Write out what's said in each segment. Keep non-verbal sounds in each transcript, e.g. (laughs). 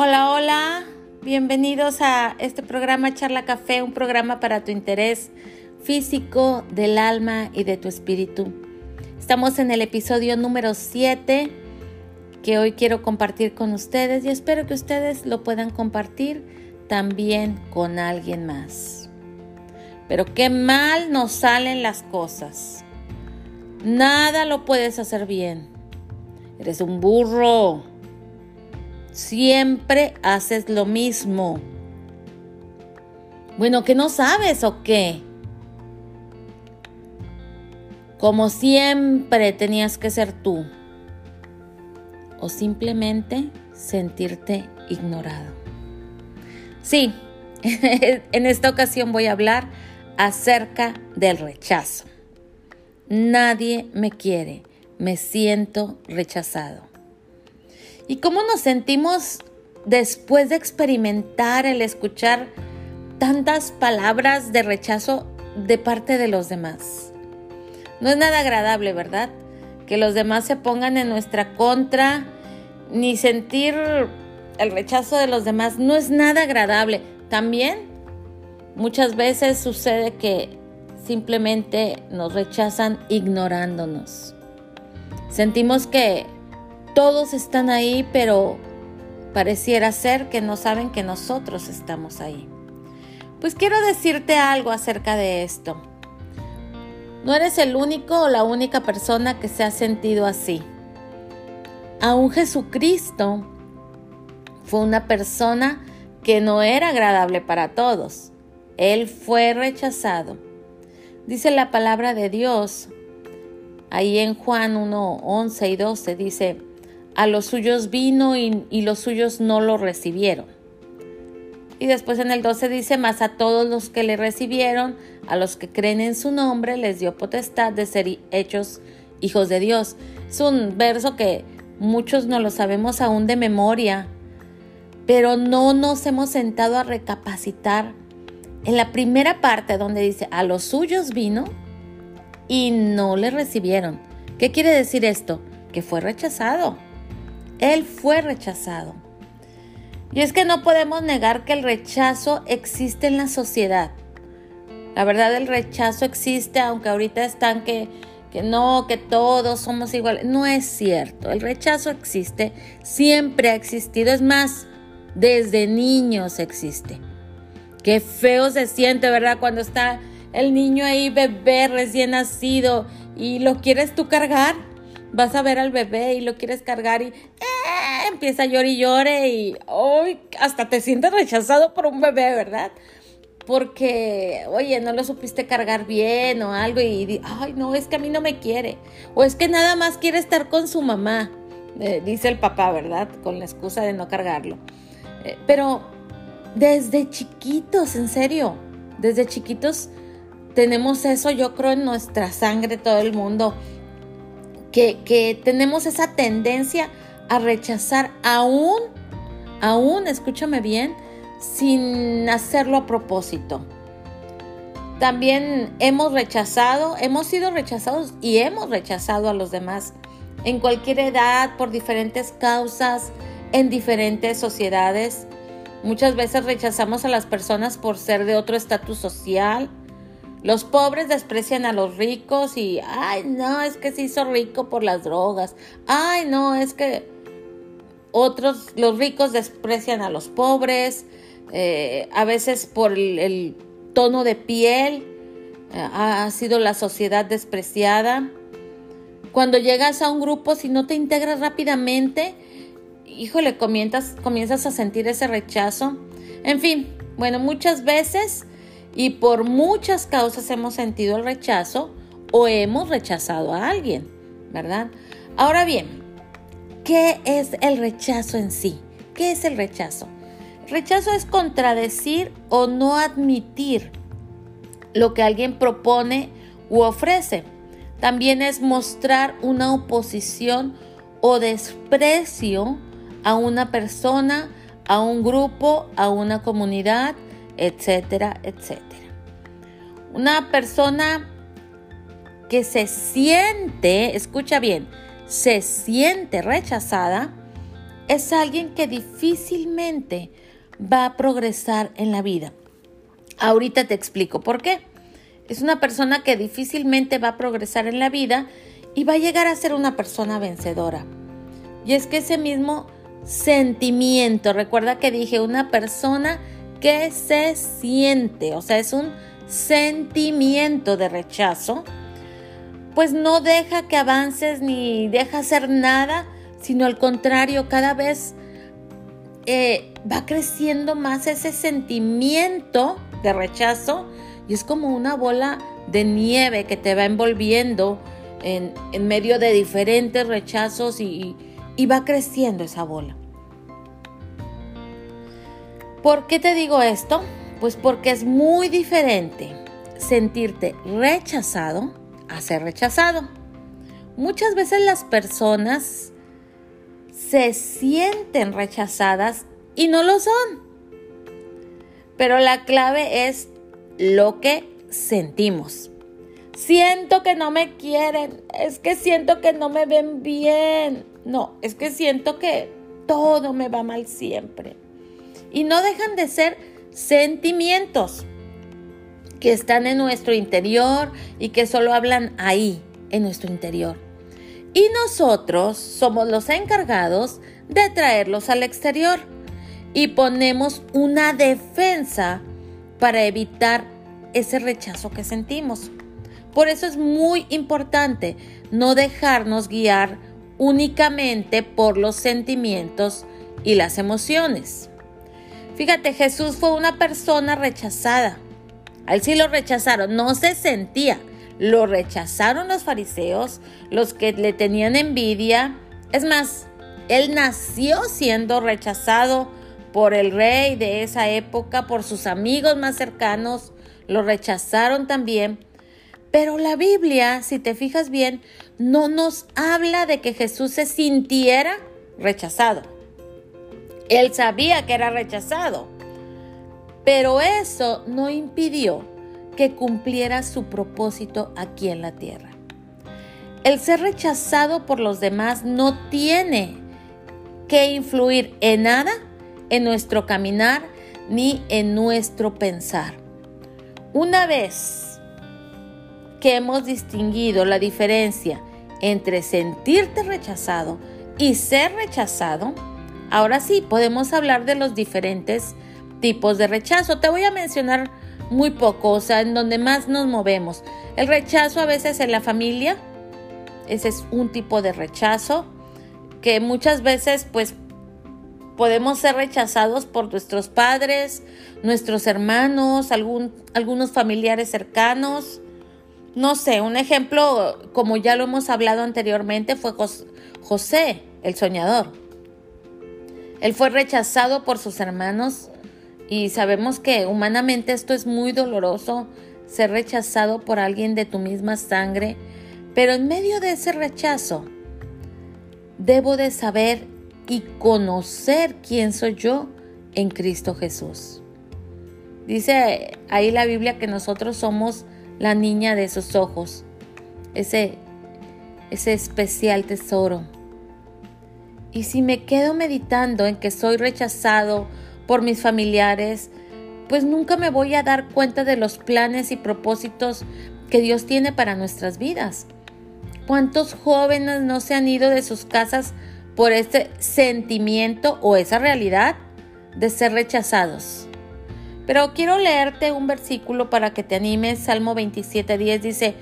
Hola, hola, bienvenidos a este programa Charla Café, un programa para tu interés físico, del alma y de tu espíritu. Estamos en el episodio número 7 que hoy quiero compartir con ustedes y espero que ustedes lo puedan compartir también con alguien más. Pero qué mal nos salen las cosas. Nada lo puedes hacer bien. Eres un burro. Siempre haces lo mismo. Bueno, ¿que no sabes o qué? Como siempre tenías que ser tú. O simplemente sentirte ignorado. Sí, (laughs) en esta ocasión voy a hablar acerca del rechazo. Nadie me quiere, me siento rechazado. ¿Y cómo nos sentimos después de experimentar el escuchar tantas palabras de rechazo de parte de los demás? No es nada agradable, ¿verdad? Que los demás se pongan en nuestra contra, ni sentir el rechazo de los demás. No es nada agradable. También muchas veces sucede que simplemente nos rechazan ignorándonos. Sentimos que todos están ahí, pero pareciera ser que no saben que nosotros estamos ahí. Pues quiero decirte algo acerca de esto. No eres el único o la única persona que se ha sentido así. Aún Jesucristo fue una persona que no era agradable para todos. Él fue rechazado Dice la palabra de Dios, ahí en Juan 1, 11 y 12, dice, a los suyos vino y, los suyos no lo recibieron. Y después en el 12 dice, más a todos los que le recibieron, a los que creen en su nombre, les dio potestad de ser hechos hijos de Dios. Es un verso que muchos no lo sabemos aún de memoria, pero no nos hemos sentado a recapacitar en la primera parte donde dice, a los suyos vino y no le recibieron. ¿Qué quiere decir esto? Que fue rechazado. Él fue rechazado. Y es que no podemos negar que el rechazo existe en la sociedad. La verdad, el rechazo existe, aunque ahorita están que, que no, que todos somos iguales. No es cierto. El rechazo existe, siempre ha existido. Es más, desde niños existe. Qué feo se siente, ¿verdad? Cuando está el niño ahí, bebé recién nacido, y lo quieres tú cargar. Vas a ver al bebé y lo quieres cargar y eh, empieza a llorar y llore y hoy hasta te sientes rechazado por un bebé, ¿verdad? Porque, oye, no lo supiste cargar bien o algo y, ay, no, es que a mí no me quiere. O es que nada más quiere estar con su mamá, eh, dice el papá, ¿verdad? Con la excusa de no cargarlo. Eh, pero desde chiquitos, en serio, desde chiquitos tenemos eso, yo creo, en nuestra sangre, todo el mundo, que, tenemos esa tendencia a rechazar aún, aún, escúchame bien, sin hacerlo a propósito. También hemos rechazado, hemos sido rechazados y hemos rechazado a los demás en cualquier edad, por diferentes causas, en diferentes sociedades. Muchas veces rechazamos a las personas por ser de otro estatus social. Los pobres desprecian a los ricos y, ay, no, es que se hizo rico por las drogas. Ay, no, es que otros, los ricos desprecian a los pobres. Eh, a veces por el, tono de piel eh, ha sido la sociedad despreciada. Cuando llegas a un grupo, si no te integras rápidamente, híjole, comienzas, comienzas a sentir ese rechazo. En fin, bueno, muchas veces y por muchas causas hemos sentido el rechazo o hemos rechazado a alguien, ¿verdad? Ahora bien, ¿qué es el rechazo en sí? ¿Qué es el rechazo? rechazo es contradecir o no admitir lo que alguien propone u ofrece. También es mostrar una oposición o desprecio a una persona, a un grupo, a una comunidad, etcétera, etcétera. Una persona que se siente, escucha bien, se siente rechazada, es alguien que difícilmente va a progresar en la vida. Ahorita te explico por qué. Es una persona que difícilmente va a progresar en la vida y va a llegar a ser una persona vencedora. Y es que ese mismo sentimiento, recuerda que dije una persona que se siente, o sea, es un sentimiento de rechazo, pues no deja que avances ni deja hacer nada, sino al contrario, cada vez eh, va creciendo más ese sentimiento de rechazo y es como una bola de nieve que te va envolviendo en, medio de diferentes rechazos y, y va creciendo esa bola. ¿Por qué te digo esto? Pues porque es muy diferente sentirte rechazado a ser rechazado. Muchas veces las personas se sienten rechazadas y no lo son. Pero la clave es lo que sentimos. Siento que no me quieren, es que siento que no me ven bien. No, es que siento que todo me va mal siempre. Y no dejan de ser sentimientos que están en nuestro interior y que solo hablan ahí, en nuestro interior. Y nosotros somos los encargados de traerlos al exterior y ponemos una defensa para evitar ese rechazo que sentimos. Por eso es muy importante no dejarnos guiar únicamente por los sentimientos y las emociones. Fíjate, Jesús fue una persona rechazada. A sí lo rechazaron, no se sentía. Lo rechazaron los fariseos, los que le tenían envidia. Es más, él nació siendo rechazado por el rey de esa época, por sus amigos más cercanos, lo rechazaron también. Pero la Biblia, si te fijas bien, no nos habla de que Jesús se sintiera rechazado. Él sabía que era rechazado, pero eso no impidió que cumpliera su propósito aquí en la tierra. El ser rechazado por los demás no tiene que influir en nada en nuestro caminar ni en nuestro pensar. Una vez que hemos distinguido la diferencia entre sentirte rechazado y ser rechazado, ahora sí podemos hablar de los diferentes tipos de rechazo. Te voy a mencionar muy poco, o sea, en donde más nos movemos. El rechazo a veces en la familia, ese es un tipo de rechazo que muchas veces pues podemos ser rechazados por nuestros padres, nuestros hermanos, algún, algunos familiares cercanos. No sé, un ejemplo, como ya lo hemos hablado anteriormente, fue José, el soñador. Él fue rechazado por sus hermanos y sabemos que humanamente esto es muy doloroso, ser rechazado por alguien de tu misma sangre, pero en medio de ese rechazo, debo de saber y conocer quién soy yo en Cristo Jesús. Dice ahí la Biblia que nosotros somos la niña de esos ojos, ese, ese especial tesoro. Y si me quedo meditando en que soy rechazado por mis familiares, pues nunca me voy a dar cuenta de los planes y propósitos que Dios tiene para nuestras vidas. ¿Cuántos jóvenes no se han ido de sus casas por ese sentimiento o esa realidad de ser rechazados. Pero quiero leerte un versículo para que te animes. Salmo 27.10 dice,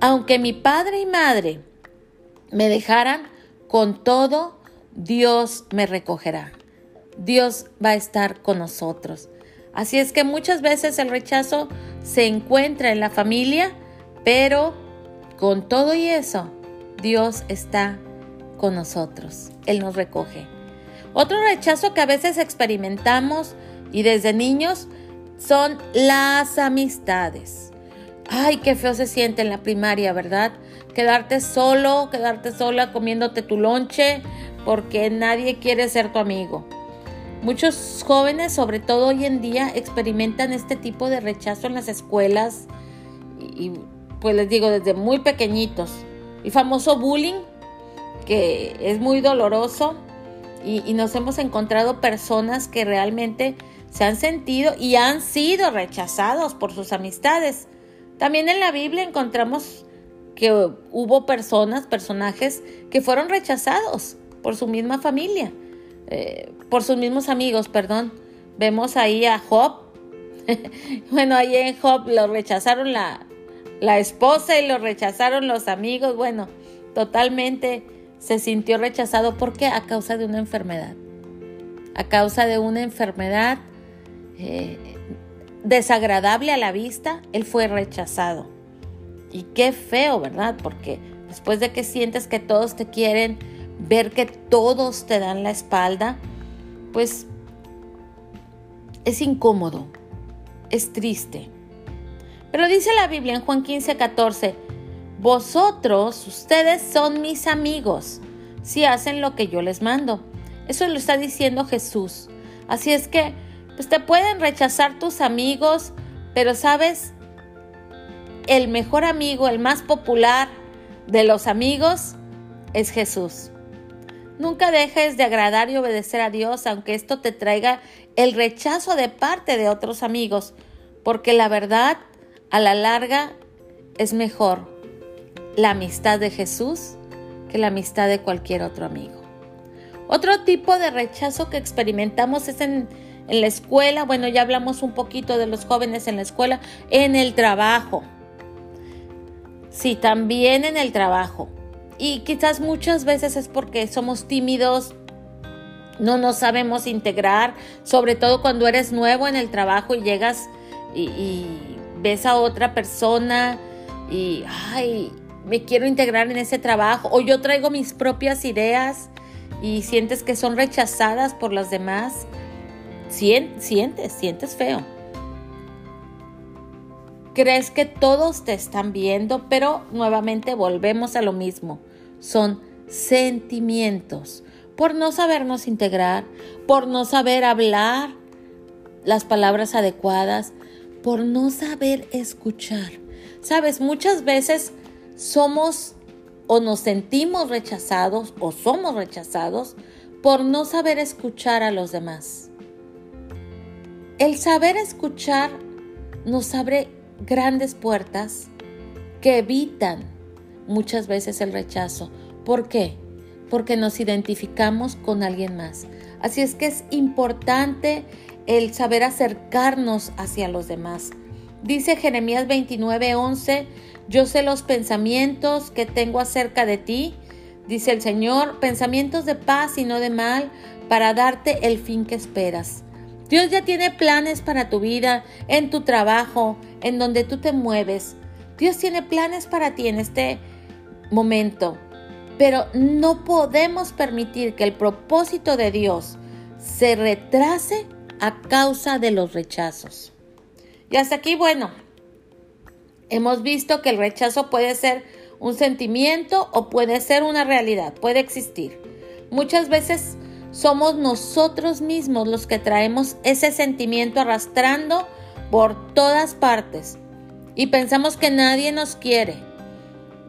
aunque mi padre y madre me dejaran, con todo Dios me recogerá. Dios va a estar con nosotros. Así es que muchas veces el rechazo se encuentra en la familia, pero con todo y eso, Dios está con nosotros. Él nos recoge. Otro rechazo que a veces experimentamos y desde niños son las amistades. Ay, qué feo se siente en la primaria, ¿verdad? Quedarte solo, quedarte sola comiéndote tu lonche porque nadie quiere ser tu amigo. Muchos jóvenes, sobre todo hoy en día, experimentan este tipo de rechazo en las escuelas y, pues les digo, desde muy pequeñitos. El famoso bullying que es muy doloroso y, nos hemos encontrado personas que realmente se han sentido y han sido rechazados por sus amistades. También en la Biblia encontramos que hubo personas, personajes que fueron rechazados por su misma familia, eh, por sus mismos amigos, perdón. Vemos ahí a Job. (laughs) bueno, ahí en Job lo rechazaron la, la esposa y lo rechazaron los amigos. Bueno, totalmente se sintió rechazado. ¿Por qué? A causa de una enfermedad. A causa de una enfermedad eh, desagradable a la vista, él fue rechazado. Y qué feo, ¿verdad? Porque después de que sientes que todos te quieren, ver que todos te dan la espalda, pues es incómodo, es triste. Pero dice la Biblia en Juan 15, 14, vosotros, ustedes son mis amigos, si hacen lo que yo les mando. Eso lo está diciendo Jesús. Así es que, pues te pueden rechazar tus amigos, pero sabes, el mejor amigo, el más popular de los amigos, es Jesús. Nunca dejes de agradar y obedecer a Dios, aunque esto te traiga el rechazo de parte de otros amigos, porque la verdad, a la larga, es mejor la amistad de Jesús que la amistad de cualquier otro amigo. Otro tipo de rechazo que experimentamos es en, la escuela, bueno, ya hablamos un poquito de los jóvenes en la escuela, en el trabajo. Sí, también en el trabajo. Y quizás muchas veces es porque somos tímidos, no nos sabemos integrar, sobre todo cuando eres nuevo en el trabajo y llegas y, ves a otra persona y, ay, me quiero integrar en ese trabajo o yo traigo mis propias ideas y sientes que son rechazadas por los demás, sientes, sientes feo. Crees que todos te están viendo, pero nuevamente volvemos a lo mismo. Son sentimientos por no sabernos integrar, por no saber hablar las palabras adecuadas, por no saber escuchar. Sabes, muchas veces somos o nos sentimos rechazados o somos rechazados por no saber escuchar a los demás. El saber escuchar nos abre grandes puertas que evitan muchas veces el rechazo. ¿Por qué? Porque nos identificamos con alguien más. Así es que es importante el saber acercarnos hacia los demás. Dice Jeremías 29:11, yo sé los pensamientos que tengo acerca de ti, dice el Señor, pensamientos de paz y no de mal, para darte el fin que esperas. Dios ya tiene planes para tu vida, en tu trabajo, en donde tú te mueves. Dios tiene planes para ti en este momento, pero no podemos permitir que el propósito de Dios se retrase a causa de los rechazos. Y hasta aquí, bueno, Hemos visto que el rechazo puede ser un sentimiento o puede ser una realidad, puede existir. Muchas veces somos nosotros mismos los que traemos ese sentimiento arrastrando por todas partes y pensamos que nadie nos quiere,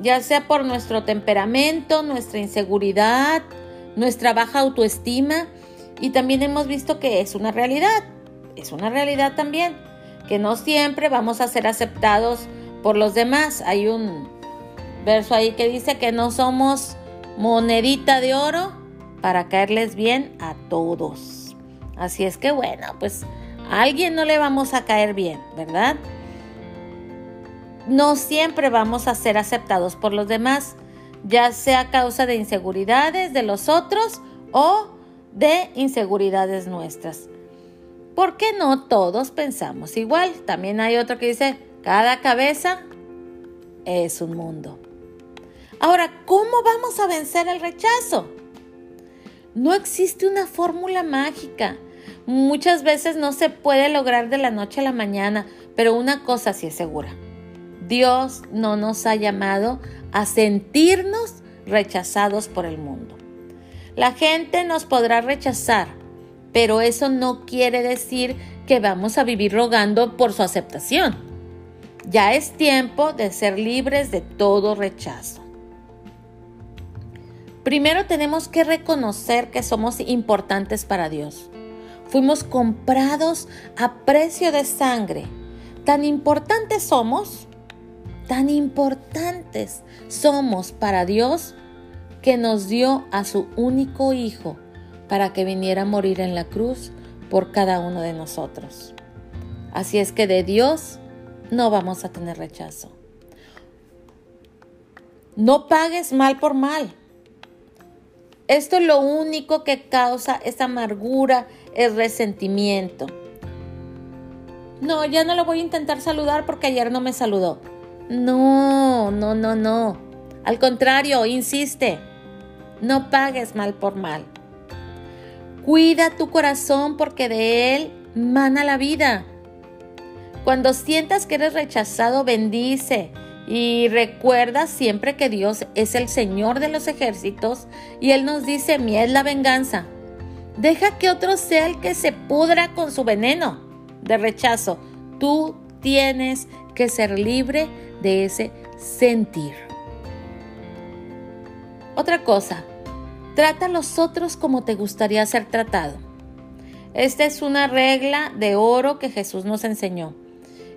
ya sea por nuestro temperamento, nuestra inseguridad, nuestra baja autoestima y también hemos visto que es una realidad, es una realidad también, que no siempre vamos a ser aceptados por los demás. Hay un verso ahí que dice que no somos monedita de oro para caerles bien a todos. Así es que bueno, pues a alguien no le vamos a caer bien, ¿verdad? No siempre vamos a ser aceptados por los demás, ya sea a causa de inseguridades de los otros o de inseguridades nuestras. Porque no todos pensamos igual. También hay otro que dice, cada cabeza es un mundo. Ahora, ¿cómo vamos a vencer el rechazo? No existe una fórmula mágica. Muchas veces no se puede lograr de la noche a la mañana, pero una cosa sí es segura. Dios no nos ha llamado a sentirnos rechazados por el mundo. La gente nos podrá rechazar, pero eso no quiere decir que vamos a vivir rogando por su aceptación. Ya es tiempo de ser libres de todo rechazo. Primero tenemos que reconocer que somos importantes para Dios. Fuimos comprados a precio de sangre. Tan importantes somos, tan importantes somos para Dios que nos dio a su único Hijo para que viniera a morir en la cruz por cada uno de nosotros. Así es que de Dios no vamos a tener rechazo. No pagues mal por mal. Esto es lo único que causa esa amargura, el resentimiento. No, ya no lo voy a intentar saludar porque ayer no me saludó. No, no, no, no. Al contrario, insiste. No pagues mal por mal. Cuida tu corazón porque de él mana la vida. Cuando sientas que eres rechazado, bendice. Y recuerda siempre que Dios es el Señor de los ejércitos y Él nos dice, mi es la venganza. Deja que otro sea el que se pudra con su veneno de rechazo. Tú tienes que ser libre de ese sentir. Otra cosa, trata a los otros como te gustaría ser tratado. Esta es una regla de oro que Jesús nos enseñó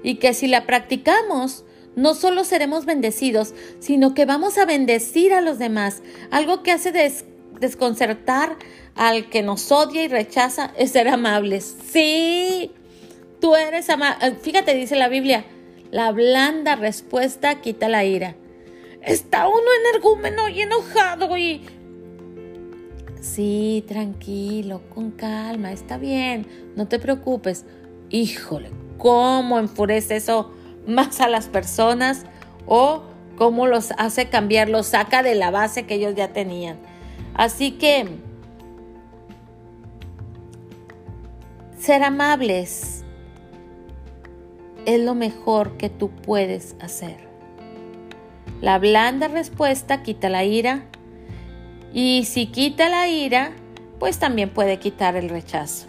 y que si la practicamos, no solo seremos bendecidos, sino que vamos a bendecir a los demás. Algo que hace desconcertar al que nos odia y rechaza es ser amables. Sí, tú eres amable. Fíjate, dice la Biblia, la blanda respuesta quita la ira. Está uno energúmeno y enojado y... Sí, tranquilo, con calma, está bien, no te preocupes. Híjole, ¿cómo enfurece eso más a las personas o cómo los hace cambiar, los saca de la base que ellos ya tenían. Así que ser amables es lo mejor que tú puedes hacer. La blanda respuesta quita la ira y si quita la ira, pues también puede quitar el rechazo.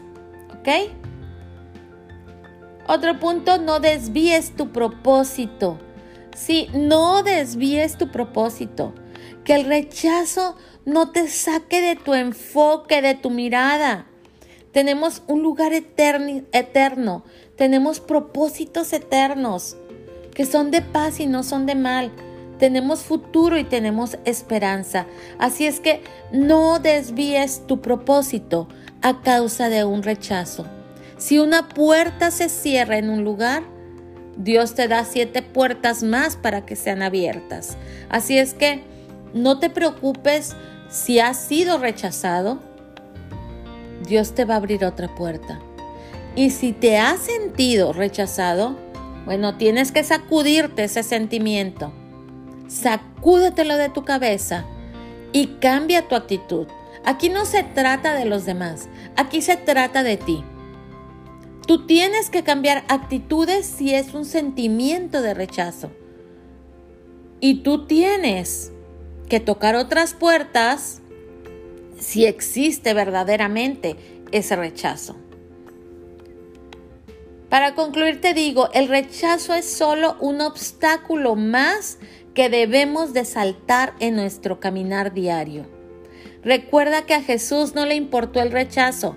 ¿Ok? Otro punto, no desvíes tu propósito. Sí, no desvíes tu propósito. Que el rechazo no te saque de tu enfoque, de tu mirada. Tenemos un lugar eterno, eterno. Tenemos propósitos eternos que son de paz y no son de mal. Tenemos futuro y tenemos esperanza. Así es que no desvíes tu propósito a causa de un rechazo. Si una puerta se cierra en un lugar, Dios te da siete puertas más para que sean abiertas. Así es que no te preocupes si has sido rechazado. Dios te va a abrir otra puerta. Y si te has sentido rechazado, bueno, tienes que sacudirte ese sentimiento. Sacúdetelo de tu cabeza y cambia tu actitud. Aquí no se trata de los demás, aquí se trata de ti. Tú tienes que cambiar actitudes si es un sentimiento de rechazo. Y tú tienes que tocar otras puertas si existe verdaderamente ese rechazo. Para concluir te digo, el rechazo es solo un obstáculo más que debemos de saltar en nuestro caminar diario. Recuerda que a Jesús no le importó el rechazo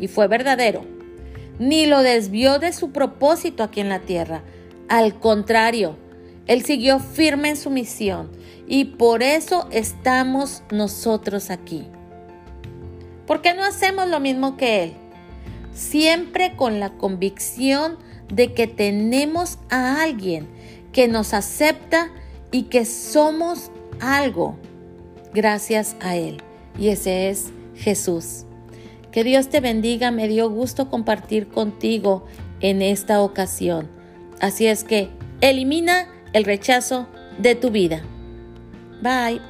y fue verdadero ni lo desvió de su propósito aquí en la tierra. Al contrario, Él siguió firme en su misión y por eso estamos nosotros aquí. ¿Por qué no hacemos lo mismo que Él? Siempre con la convicción de que tenemos a alguien que nos acepta y que somos algo gracias a Él. Y ese es Jesús. Que Dios te bendiga, me dio gusto compartir contigo en esta ocasión. Así es que elimina el rechazo de tu vida. Bye.